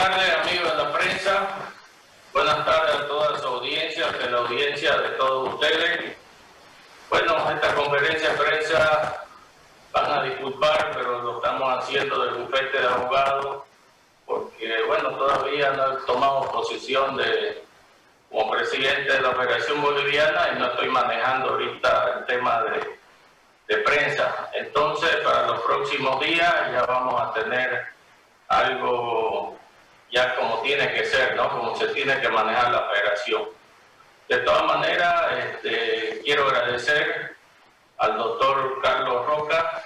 tardes, amigos de la prensa. Buenas tardes a toda su audiencia, a la audiencia de todos ustedes. Bueno, esta conferencia de prensa van a disculpar, pero lo estamos haciendo del bufete de abogados, porque, bueno, todavía no he tomado posición de, como presidente de la Federación Boliviana y no estoy manejando ahorita el tema de, de prensa. Entonces, para los próximos días ya vamos a tener algo ya como tiene que ser, ¿no? Como se tiene que manejar la federación. De todas maneras, este, quiero agradecer al doctor Carlos Roca,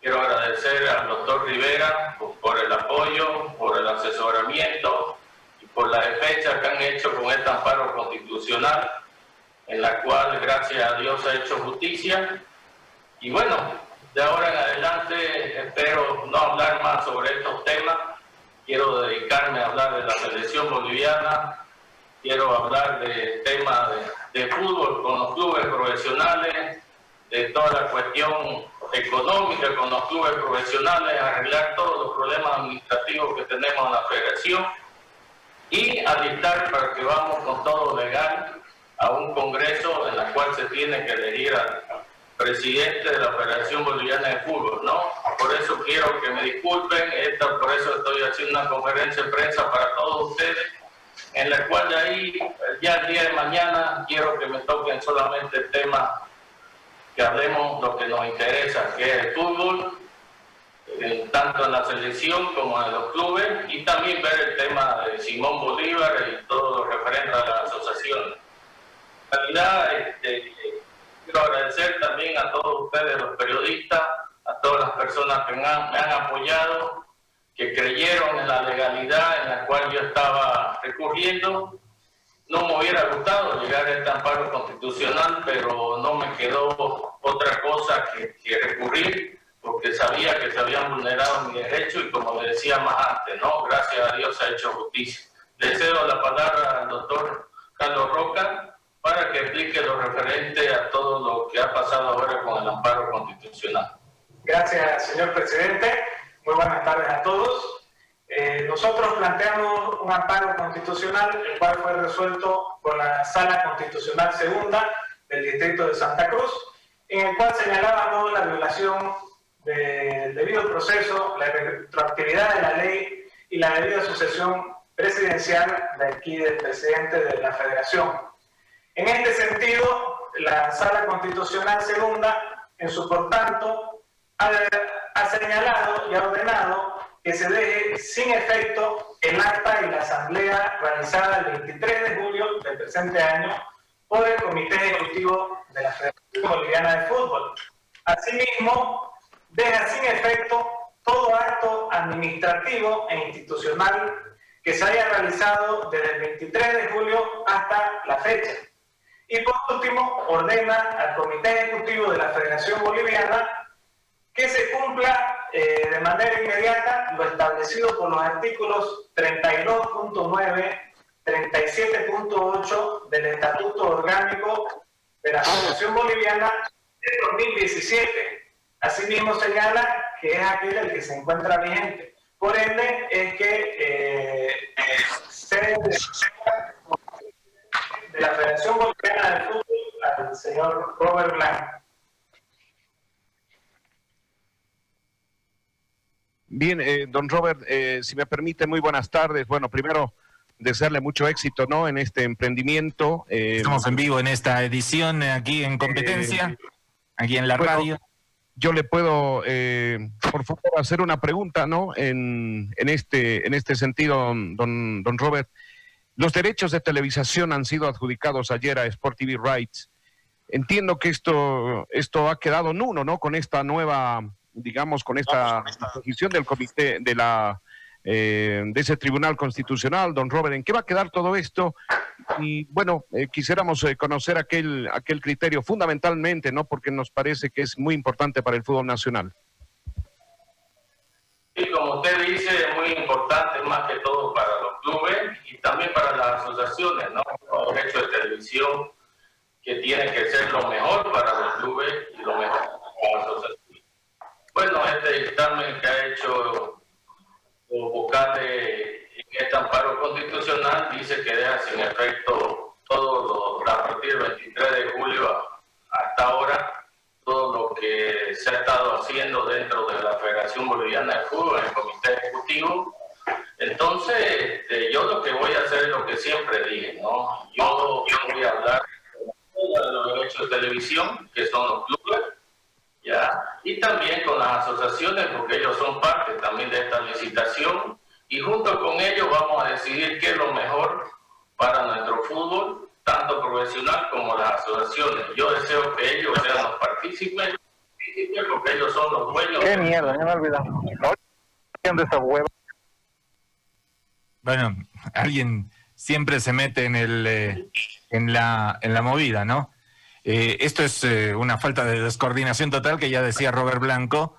quiero agradecer al doctor Rivera por el apoyo, por el asesoramiento y por la defensa que han hecho con este amparo constitucional, en la cual, gracias a Dios, ha hecho justicia. Y bueno, de ahora en adelante espero no hablar más sobre estos temas, quiero dedicarme a hablar de la selección boliviana, quiero hablar de temas de, fútbol con los clubes profesionales, de toda la cuestión económica con los clubes profesionales, arreglar todos los problemas administrativos que tenemos en la federación y alistar para que vamos con todo legal a un congreso en el cual se tiene que elegir al presidente de la Federación Boliviana de Fútbol, ¿no? Por eso quiero que me disculpen, esta, por eso estoy haciendo una conferencia de prensa para todos ustedes, en la cual de ahí, ya el día de mañana, quiero que me toquen solamente el tema, que hablemos lo que nos interesa, que es el fútbol, eh, tanto en la selección como en los clubes, y también ver el tema de Simón Bolívar y todo lo referente a la asociación. En realidad, este, quiero agradecer también a todos ustedes, los periodistas, a todas las personas que me han, apoyado, que creyeron en la legalidad en la cual yo estaba recurriendo. No me hubiera gustado llegar a este amparo constitucional, pero no me quedó otra cosa que, que recurrir, porque sabía que se habían vulnerado mis derechos y como le decía más antes, ¿no? Gracias a Dios se ha hecho justicia. Le cedo la palabra al doctor Carlos Roca, para que explique lo referente a todo lo que ha pasado ahora con el amparo constitucional. Gracias, señor presidente. Muy buenas tardes a todos. Eh, nosotros planteamos un amparo constitucional, el cual fue resuelto por la Sala Constitucional Segunda del Distrito de Santa Cruz, en el cual señalábamos la violación del debido proceso, la retroactividad de la ley y la debida sucesión presidencial de aquí del presidente de la Federación. En este sentido, la Sala Constitucional Segunda, en su por tanto, ha, señalado y ha ordenado que se deje sin efecto el acta y la asamblea realizada el 23 de julio del presente año por el Comité Ejecutivo de la Federación Boliviana de Fútbol. Asimismo, deja sin efecto todo acto administrativo e institucional que se haya realizado desde el 23 de julio hasta la fecha y por último, ordena al Comité Ejecutivo de la Federación Boliviana que se cumpla eh, de manera inmediata lo establecido por los artículos 32.9, 37.8 del Estatuto Orgánico de la Asociación Boliviana de 2017. Asimismo señala que es aquel el que se encuentra vigente. Por ende, es que eh, se de la Federación Boliviana de Fútbol al señor Robert Blanc. Bien, eh, don Robert, eh, si me permite, muy buenas tardes. Bueno, primero, desearle mucho éxito ¿no? en este emprendimiento. Eh, Estamos en vivo en esta edición aquí en competencia, aquí en la radio. Yo le puedo, por favor, hacer una pregunta, ¿no? En, en, este, en este sentido, don, don Robert. Los derechos de televisación han sido adjudicados ayer a Sport TV Rights. Entiendo que esto, esto ha quedado nulo, ¿no? Con esta nueva, digamos, con esta decisión del comité de la eh, de ese tribunal constitucional, don Robert, ¿en qué va a quedar todo esto? Y bueno, eh, quisiéramos eh, conocer aquel, aquel criterio fundamentalmente, ¿no? Porque nos parece que es muy importante para el fútbol nacional. Sí, como usted dice, es muy importante más que todo para los clubes y también para las asociaciones, ¿no? Los derechos de televisión que tiene que ser lo mejor para los clubes y lo mejor para las asociaciones. Bueno, este dictamen que ha hecho los vocales amparo constitucional dice que deja sin efecto todo lo, a partir del 23 de julio hasta ahora, todo lo que se ha estado haciendo dentro de la Federación Boliviana de Fútbol, en el Comité Ejecutivo. Entonces, este, yo lo que voy a hacer es lo que siempre dije, ¿no? Yo, yo voy a hablar de los derechos de televisión, que son los clubes. Y también con las asociaciones, porque ellos son parte también de esta licitación, y junto con ellos vamos a decidir qué es lo mejor para nuestro fútbol, tanto profesional como las asociaciones. Yo deseo que ellos sean los partícipes, porque ellos son los dueños. Qué mierda, ya me olvidado. de esa hueva? Bueno, alguien siempre se mete en el eh, en la en la movida, ¿no? Eh, esto es eh, una falta de descoordinación total que ya decía Robert Blanco,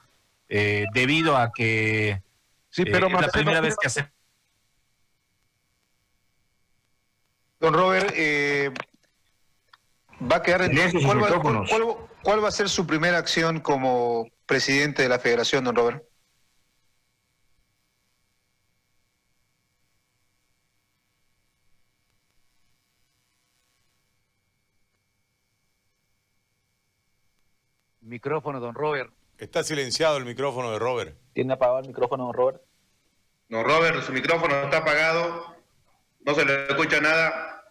debido a que sí, pero es la primera vez que hace. Don Robert, va a quedar en ¿Cuál va, ¿Cuál va a ser su primera acción como presidente de la federación, don Robert? Micrófono, don Robert. Está silenciado el micrófono de Robert. ¿Tiene apagado el micrófono, don Robert? No, Robert, su micrófono está apagado. No se le escucha nada.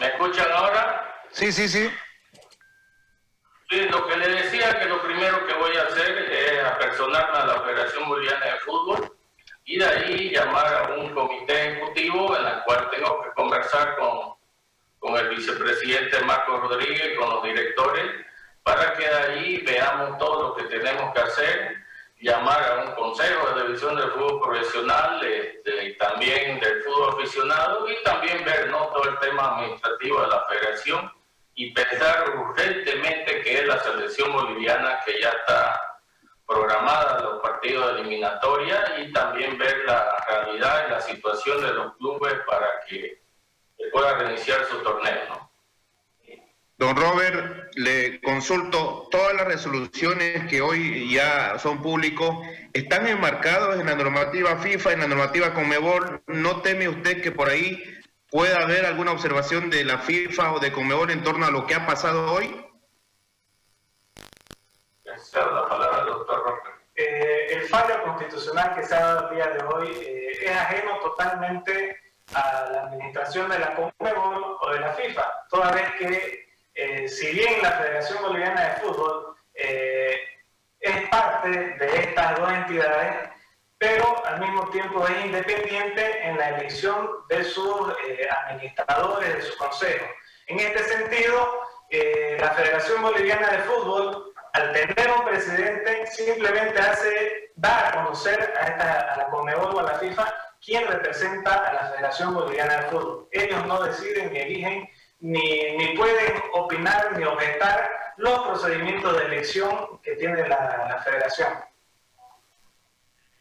¿Me escuchan ahora? Sí, sí, sí. Sí, lo que le decía que lo primero que voy a hacer es apersonarme a la Federación Boliviana de Fútbol y de ahí llamar a un comité ejecutivo en el cual tengo que conversar con con el vicepresidente Marco Rodríguez, con los directores, para que ahí veamos todo lo que tenemos que hacer, llamar a un consejo de división del fútbol profesional este, también del fútbol aficionado y también ver ¿no? todo el tema administrativo de la federación y pensar urgentemente que es la selección boliviana que ya está programada los partidos de eliminatoria y también ver la realidad y la situación de los clubes para que pueda reiniciar su torneo. ¿no? Don Robert, le consulto, todas las resoluciones que hoy ya son públicos están enmarcadas en la normativa FIFA, en la normativa Conmebol. ¿No teme usted que por ahí pueda haber alguna observación de la FIFA o de Conmebol en torno a lo que ha pasado hoy? la palabra, doctor Robert. Eh, el fallo constitucional que se ha dado el día de hoy eh, es ajeno totalmente a la administración de la CONMEBOL o de la FIFA, toda vez que eh, si bien la Federación Boliviana de Fútbol eh, es parte de estas dos entidades, pero al mismo tiempo es independiente en la elección de sus eh, administradores, de su consejo. En este sentido, la Federación Boliviana de Fútbol, al tener un presidente, simplemente hace, dar a conocer a, esta, a la CONMEBOL o a la FIFA quién representa a la Federación Boliviana de Fútbol. Ellos no deciden ni eligen, ni, ni pueden opinar ni objetar los procedimientos de elección que tiene la, Federación.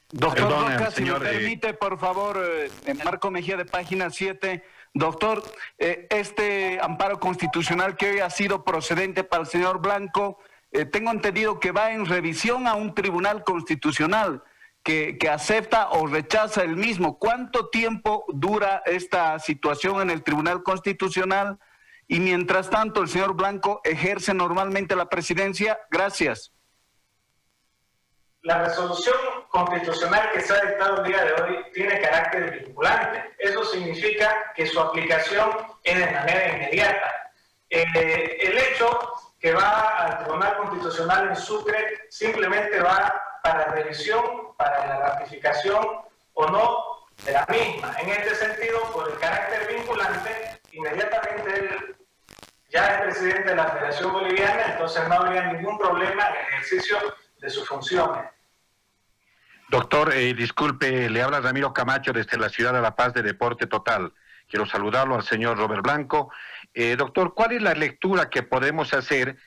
Doctor Roca, si me permite, por favor, eh, Marco Mejía de página 7. Doctor, eh, este amparo constitucional que hoy ha sido procedente para el señor Blanco, eh, tengo entendido que va en revisión a un tribunal constitucional que, acepta o rechaza el mismo. ¿Cuánto tiempo dura esta situación en el Tribunal Constitucional? Y mientras tanto, el señor Blanco ejerce normalmente la presidencia. Gracias. La resolución constitucional que se ha dictado el día de hoy tiene carácter vinculante. Eso significa que su aplicación es de manera inmediata. Eh, el hecho que va al Tribunal Constitucional en Sucre simplemente va para revisión, para la ratificación o no de la misma. En este sentido, por el carácter vinculante, inmediatamente él ya es presidente de la Federación Boliviana, entonces no habría ningún problema en el ejercicio de sus funciones. Doctor, eh, disculpe, le habla Ramiro Camacho desde la ciudad de La Paz de Deporte Total. Quiero saludarlo al señor Robert Blanco. Eh, doctor, ¿cuál es la lectura que podemos hacer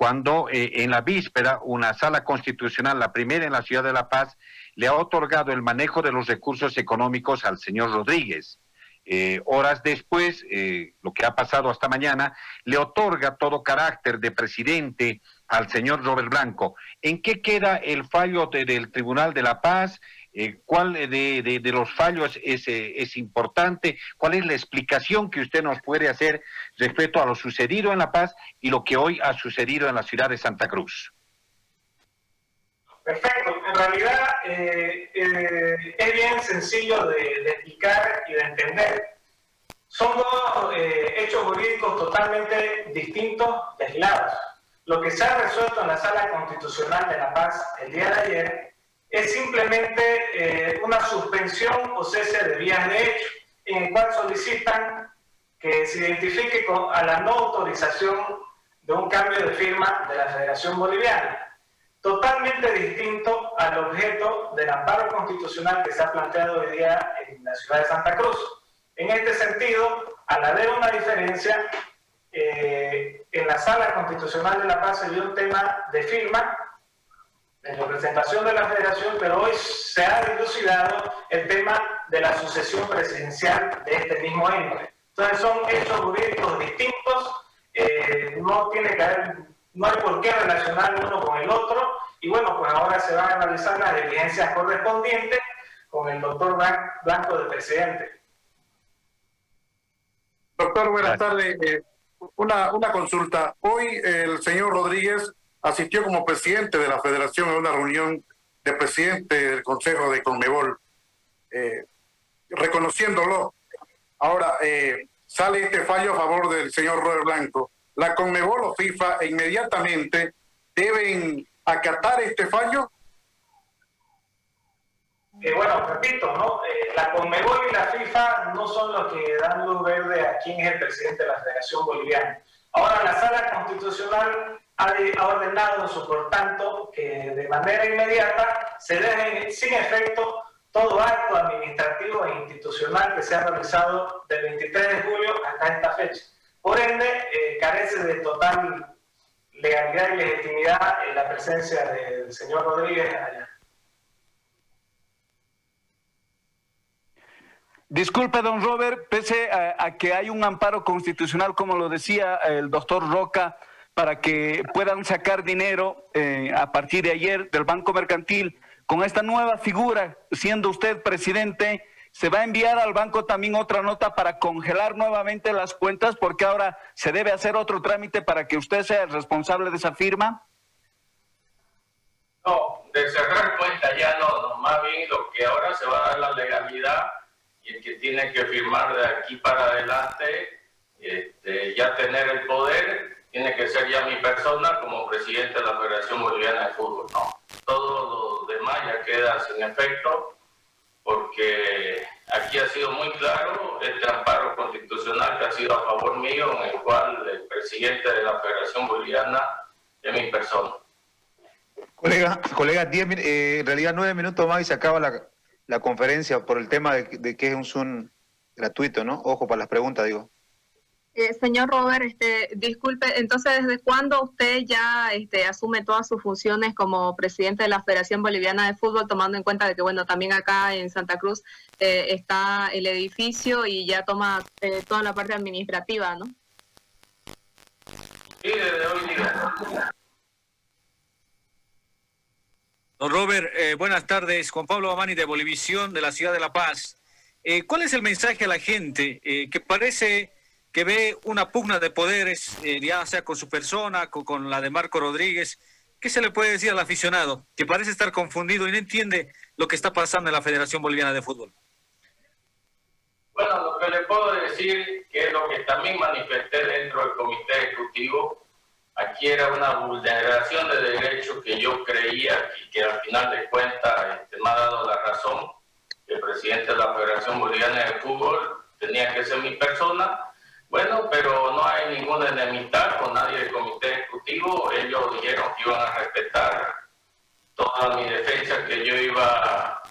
cuando eh, en la víspera una sala constitucional, la primera en la ciudad de La Paz, le ha otorgado el manejo de los recursos económicos al señor Rodríguez. eh, horas después, eh, lo que ha pasado hasta mañana, le otorga todo carácter de presidente al señor Robert Blanco. ¿En qué queda el fallo del Tribunal de la Paz? Eh, ¿Cuál de, los fallos es, es importante? ¿Cuál es la explicación que usted nos puede hacer respecto a lo sucedido en La Paz y lo que hoy ha sucedido en la ciudad de Santa Cruz? Perfecto. En realidad eh, eh, es bien sencillo de, explicar y de entender. Son dos eh, hechos jurídicos totalmente distintos aislados. Lo que se ha resuelto en la Sala Constitucional de La Paz el día de ayer es simplemente una suspensión o cese de vías de hecho, en el cual solicitan que se identifique con, a la no autorización de un cambio de firma de la Federación Boliviana totalmente distinto al objeto del amparo constitucional que se ha planteado hoy día en la ciudad de Santa Cruz. En este sentido, al haber una diferencia, eh, en la sala constitucional de La Paz se dio un tema de firma en representación de la federación, pero hoy se ha dilucidado el tema de la sucesión presidencial de este mismo ente. Entonces son hechos jurídicos distintos, eh, no tiene que haber no hay por qué relacionar uno con el otro y bueno, pues ahora se van a analizar las evidencias correspondientes con el doctor Blanco de presidente. Doctor, buenas tardes. Eh, una, una consulta. Hoy el señor Rodríguez asistió como presidente de la federación a una reunión de presidente del Consejo de Conmebol, eh, reconociéndolo. Ahora, eh, sale este fallo a favor del señor Robert Blanco la Conmebol o FIFA inmediatamente deben acatar este fallo? Eh, bueno, repito, ¿no? La Conmebol y la FIFA no son los que dan luz verde a quién es el presidente de la Federación Boliviana. Ahora la Sala Constitucional ha, ordenado, por tanto, que de manera inmediata se deje sin efecto todo acto administrativo e institucional que se ha realizado del 23 de julio hasta esta fecha. Por ende, eh, carece de total legalidad y legitimidad en la presencia del señor Rodríguez allá. Disculpe, don Robert, pese a, que hay un amparo constitucional, como lo decía el doctor Roca, para que puedan sacar dinero eh, a partir de ayer del Banco Mercantil, con esta nueva figura, siendo usted presidente, se va a enviar al banco también otra nota para congelar nuevamente las cuentas porque ahora se debe hacer otro trámite para que usted sea el responsable de esa firma? No, de cerrar cuentas ya no, no, más bien lo que ahora se va a dar la legalidad y el que tiene que firmar de aquí para adelante, este, ya tener el poder, tiene que ser ya mi persona como presidente de la Federación Boliviana de Fútbol. No, todo lo demás ya queda sin efecto porque aquí ha sido muy claro este amparo constitucional que ha sido a favor mío, en el cual el presidente de la Federación Boliviana es mi persona. Colega, colega eh, en realidad nueve minutos más y se acaba la, la conferencia por el tema de, de que es un Zoom gratuito, ¿no? Ojo para las preguntas, digo. Eh, señor Robert, este, disculpe, entonces, ¿desde cuándo usted ya este, asume todas sus funciones como presidente de la Federación Boliviana de Fútbol, tomando en cuenta de que, bueno, también acá en Santa Cruz eh, está el edificio y ya toma eh, toda la parte administrativa, ¿no? Sí, desde hoy día. Don Robert, buenas tardes. Juan Pablo Amani de Bolivisión, de la ciudad de La Paz. ¿Cuál es el mensaje a la gente que parece que ve una pugna de poderes, eh, ya sea con su persona, con, con, la de Marco Rodríguez. ¿Qué se le puede decir al aficionado que parece estar confundido y no entiende lo que está pasando en la Federación Boliviana de Fútbol? Bueno, lo que le puedo decir, que es lo que también manifesté dentro del comité ejecutivo, aquí era una vulneración de derechos que yo creía y que al final de cuentas este, me ha dado la razón, el presidente de la Federación Boliviana de Fútbol tenía que ser mi persona bueno, pero no hay ninguna enemistad con nadie del comité ejecutivo. Ellos dijeron que iban a respetar toda mi defensa que yo iba a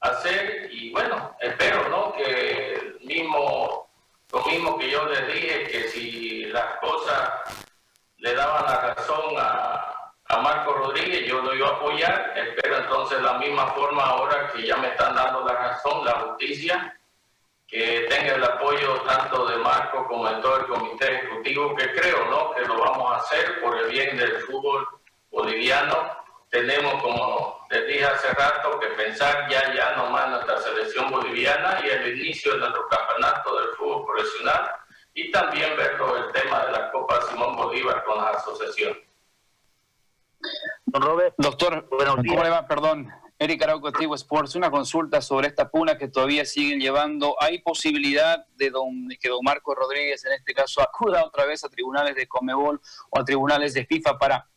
hacer y bueno, espero ¿no? que mismo, lo mismo que yo les dije, que si las cosas le daban la razón a, a Marco Rodríguez, yo lo iba a apoyar. Espero entonces la misma forma ahora que ya me están dando la razón, la justicia que tenga el apoyo tanto de Marco como de todo el comité ejecutivo, que creo ¿no? que lo vamos a hacer por el bien del fútbol boliviano. Tenemos, como les dije hace rato, que pensar ya, ya nomás en nuestra selección boliviana y el inicio de nuestro campeonato del fútbol profesional y también verlo el tema de la Copa Simón Bolívar con la asociación. Don Robert, doctor, ¿cómo le va? Perdón, Eric Arauco, Activo Sports, una consulta sobre esta puna que todavía siguen llevando. ¿Hay posibilidad de, que don Marco Rodríguez, en este caso, acuda otra vez a tribunales de Comebol o a tribunales de FIFA para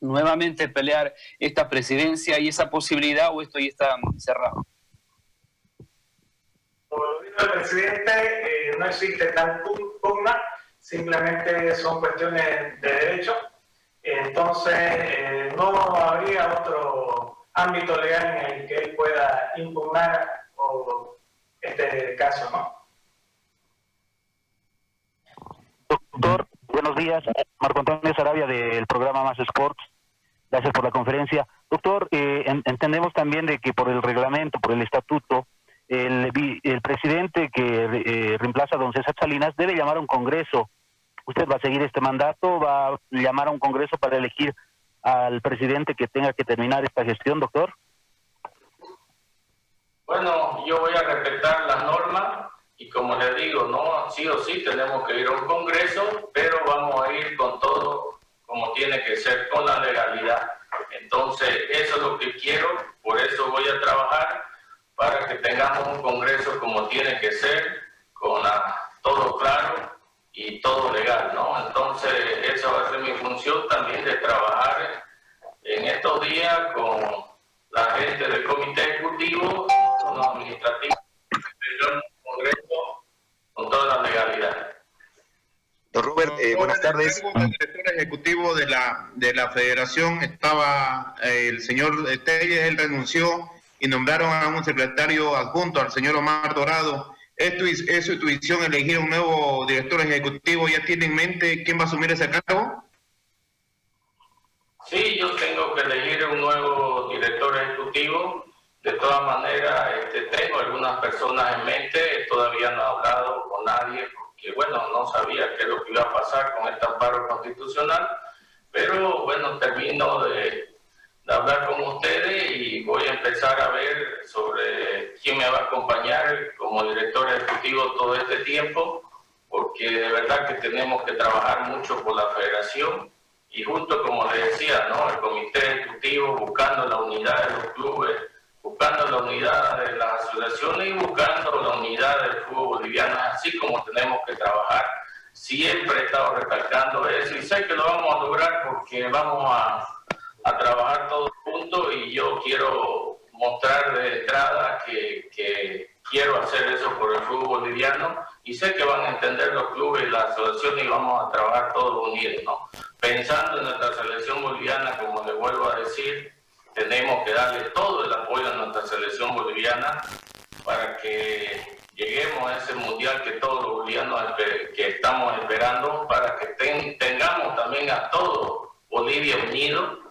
nuevamente pelear esta presidencia y esa posibilidad o esto ya está cerrado? presidente, eh, no existe tal pugna, simplemente son cuestiones de derecho. Entonces, eh, no habría otro ámbito legal en el que él pueda impugnar este caso, ¿no? Doctor, buenos días. Marco Antonio Sarabia del programa Más Sports. Gracias por la conferencia. Doctor, eh, entendemos también de que por el reglamento, por el estatuto, el, el presidente que eh, reemplaza a don César Salinas debe llamar a un congreso. ¿Usted va a seguir este mandato? ¿Va a llamar a un congreso para elegir al presidente que tenga que terminar esta gestión, doctor? Bueno, yo voy a respetar las normas y como le digo, no, sí o sí tenemos que ir a un congreso, pero vamos a ir con todo como tiene que ser, con la legalidad. Entonces, eso es lo que quiero, por eso voy a trabajar para que tengamos un Congreso como tiene que ser, con todo claro y todo legal, ¿no? Entonces, esa va a ser mi función también de trabajar en estos días con la gente del Comité Ejecutivo, con los administrativos, un Congreso con toda la legalidad. Don Robert, eh, buenas tardes. El director ejecutivo de la, de la federación estaba eh, el señor Telles, él renunció y nombraron a un secretario adjunto, al señor Omar Dorado. ¿Es, es su intuición elegir un nuevo director ejecutivo? ¿Ya tiene en mente quién va a asumir ese cargo? Sí, yo tengo que elegir un nuevo director ejecutivo. De todas maneras, este, tengo algunas personas en mente, todavía no he hablado con nadie, porque bueno, no sabía qué es lo que iba a pasar con este amparo constitucional, pero bueno, termino de hablar con ustedes y voy a empezar a ver sobre quién me va a acompañar ejecutivo todo este tiempo, porque de verdad que tenemos que trabajar mucho por la federación y junto, como les decía, ¿no? el comité ejecutivo buscando la unidad de los clubes, buscando la unidad de las asociaciones y buscando la unidad del fútbol boliviano, así como tenemos que trabajar. Siempre he estado recalcando eso y sé que lo vamos a lograr porque vamos a a trabajar todos juntos y yo quiero mostrar de entrada que, que, quiero hacer eso por el fútbol boliviano y sé que van a entender los clubes y las asociaciones y vamos a trabajar todos unidos, ¿no? Pensando en nuestra selección boliviana, como le vuelvo a decir, tenemos que darle todo el apoyo a nuestra selección boliviana para que lleguemos a ese mundial que todos los bolivianos que estamos esperando, para que tengamos también a todo Bolivia unido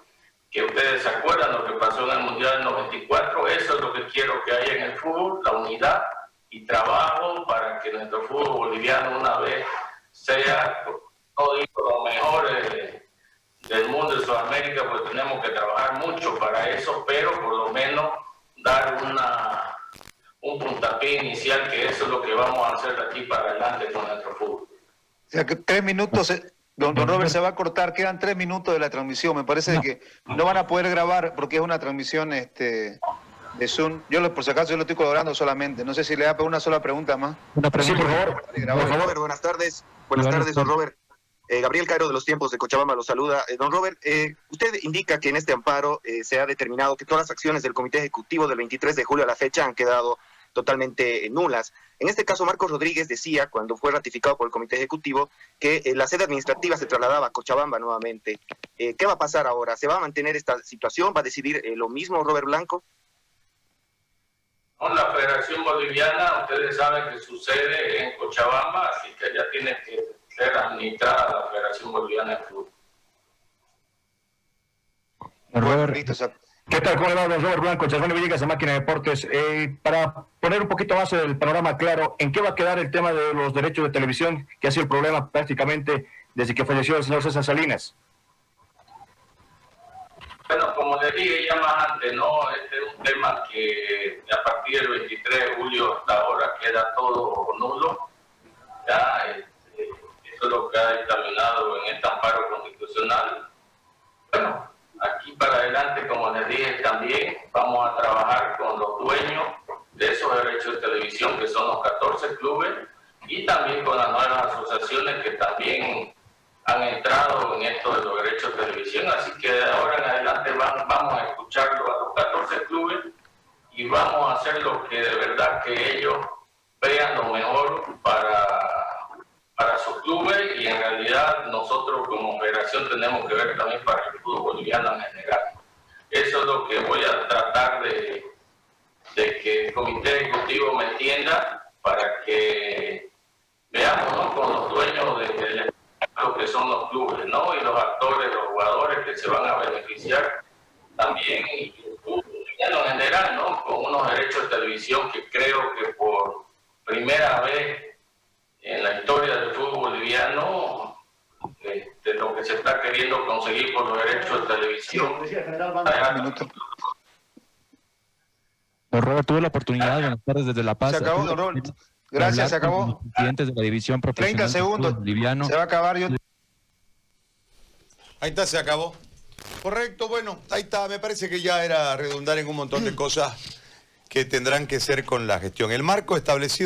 que ustedes se acuerdan lo que pasó en el Mundial del 94, eso es lo que quiero que haya en el fútbol, la unidad y trabajo para que nuestro fútbol boliviano una vez sea, no digo lo mejor del mundo de Sudamérica, pues tenemos que trabajar mucho para eso, pero por lo menos dar una un puntapié inicial, que eso es lo que vamos a hacer de aquí para adelante con nuestro fútbol. O sea, que tres minutos eh, Don, Robert se va a cortar, quedan tres minutos de la transmisión. Me parece que no van a poder grabar porque es una transmisión este, de Zoom. Yo, por si acaso, yo lo estoy colaborando solamente. No sé si le da una sola pregunta más. Una pregunta, por favor. buenas tardes. Buenas tardes, don Robert. Eh, Gabriel Cairo de los tiempos de Cochabamba lo saluda. Eh, don Robert, eh, usted indica que en este amparo se ha determinado que todas las acciones del Comité Ejecutivo del 23 de julio a la fecha han quedado totalmente nulas. En este caso, Marcos Rodríguez decía, cuando fue ratificado por el Comité Ejecutivo, que eh, la sede administrativa se trasladaba a Cochabamba nuevamente. Eh, ¿Qué va a pasar ahora? ¿Se va a mantener esta situación? ¿Va a decidir eh, lo mismo Robert Blanco? Con la Federación Boliviana, ustedes saben que sucede en Cochabamba, así que ya tiene que ser administrada la Federación Boliviana de Fútbol. Robert, ¿Qué tal? ¿Cómo le va, don Robert Blanco? Chasmón Villegas de Máquina de Deportes. Eh, para poner un poquito más el panorama claro, ¿en qué va a quedar el tema de los derechos de televisión, que ha sido el problema prácticamente desde que falleció el señor César Salinas? Bueno, como le dije ya más antes, ¿no? Este es un tema que a partir del 23 de julio hasta ahora queda todo nulo. Ya, este, eso es lo que ha dictaminado en este amparo constitucional. Bueno, aquí para adelante, como les dije también, vamos a trabajar con los dueños de esos derechos de televisión, que son los 14 clubes, y también con las nuevas asociaciones que también han entrado en esto de los derechos de televisión. Así que de ahora en adelante vamos a escucharlo a los 14 clubes y vamos a hacer lo que de verdad que ellos vean lo mejor para, para sus clubes y en realidad nosotros como federación tenemos que ver también para el fútbol boliviano en general. Eso es lo que voy a tratar de, de que el comité ejecutivo me entienda para que veamos ¿no? con los dueños de, de lo que son los clubes, ¿no? Y los actores, los jugadores que se van a beneficiar también, y el boliviano en general, ¿no? Con unos derechos de televisión que creo que por primera vez en la historia del fútbol boliviano, este, lo conseguir por los derechos de televisión. Don Robert, tuve la oportunidad, buenas tardes desde La Paz. Se acabó, don Robert. Gracias, se acabó. Los presidentes de la división profesional 30 segundos. boliviano. Se va a acabar. Yo... Ahí está, se acabó. Correcto, bueno, ahí está. Me parece que ya era redundar en un montón de cosas que tendrán que ser con la gestión. El marco establecido